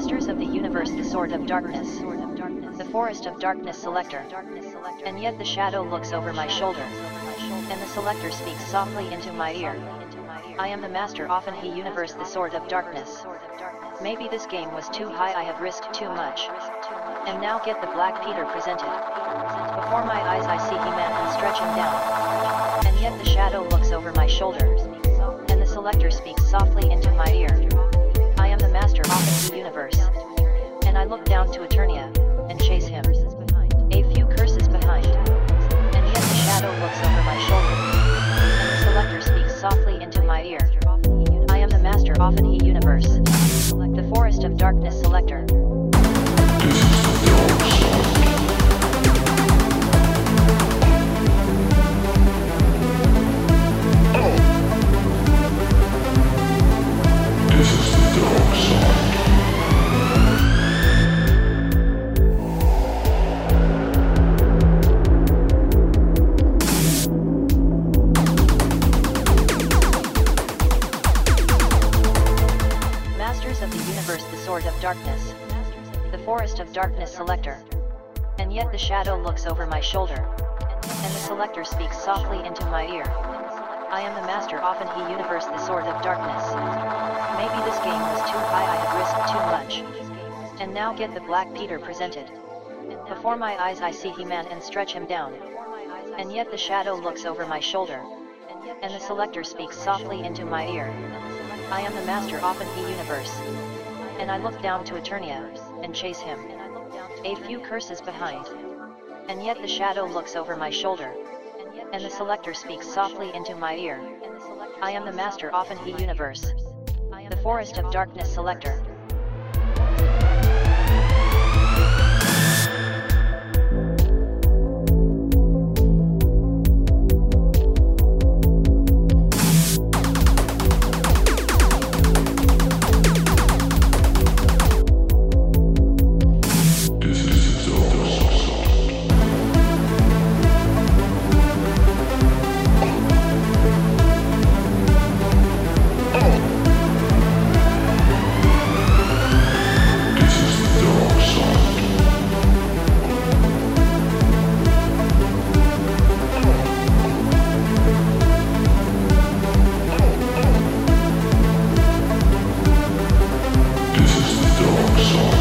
Masters of the Universe the Sword of Darkness. The Forest of Darkness Selector. And yet the shadow looks over my shoulder. And the selector speaks softly into my ear. I am the master often he universe the sword of darkness. Maybe this game was too high I have risked too much. And now get the Black Peter presented. Before my eyes I see He-Man and stretch him down. And yet the shadow looks over my shoulder. And the selector speaks softly into my ear. Universe. And I look down to Eternia, and chase him. A few curses behind. And yet the shadow looks over my shoulder. And the selector speaks softly into my ear. I am the master often he universe. The forest of darkness selector. Universe the Sword of Darkness. The Forest of Darkness Selector. And yet the shadow looks over my shoulder. And the selector speaks softly into my ear. I am the master often he universe the Sword of Darkness. Maybe this game was too high I have risked too much. And now get the Black Peter presented. Before my eyes I see He-Man and stretch him down. And yet the shadow looks over my shoulder. And the selector speaks softly into my ear. I am the master often he universe. And I look down to Eternia, and chase him. A few curses behind. And yet the shadow looks over my shoulder. And the selector speaks softly into my ear. I am the master often he universe. The forest of darkness selector. soul.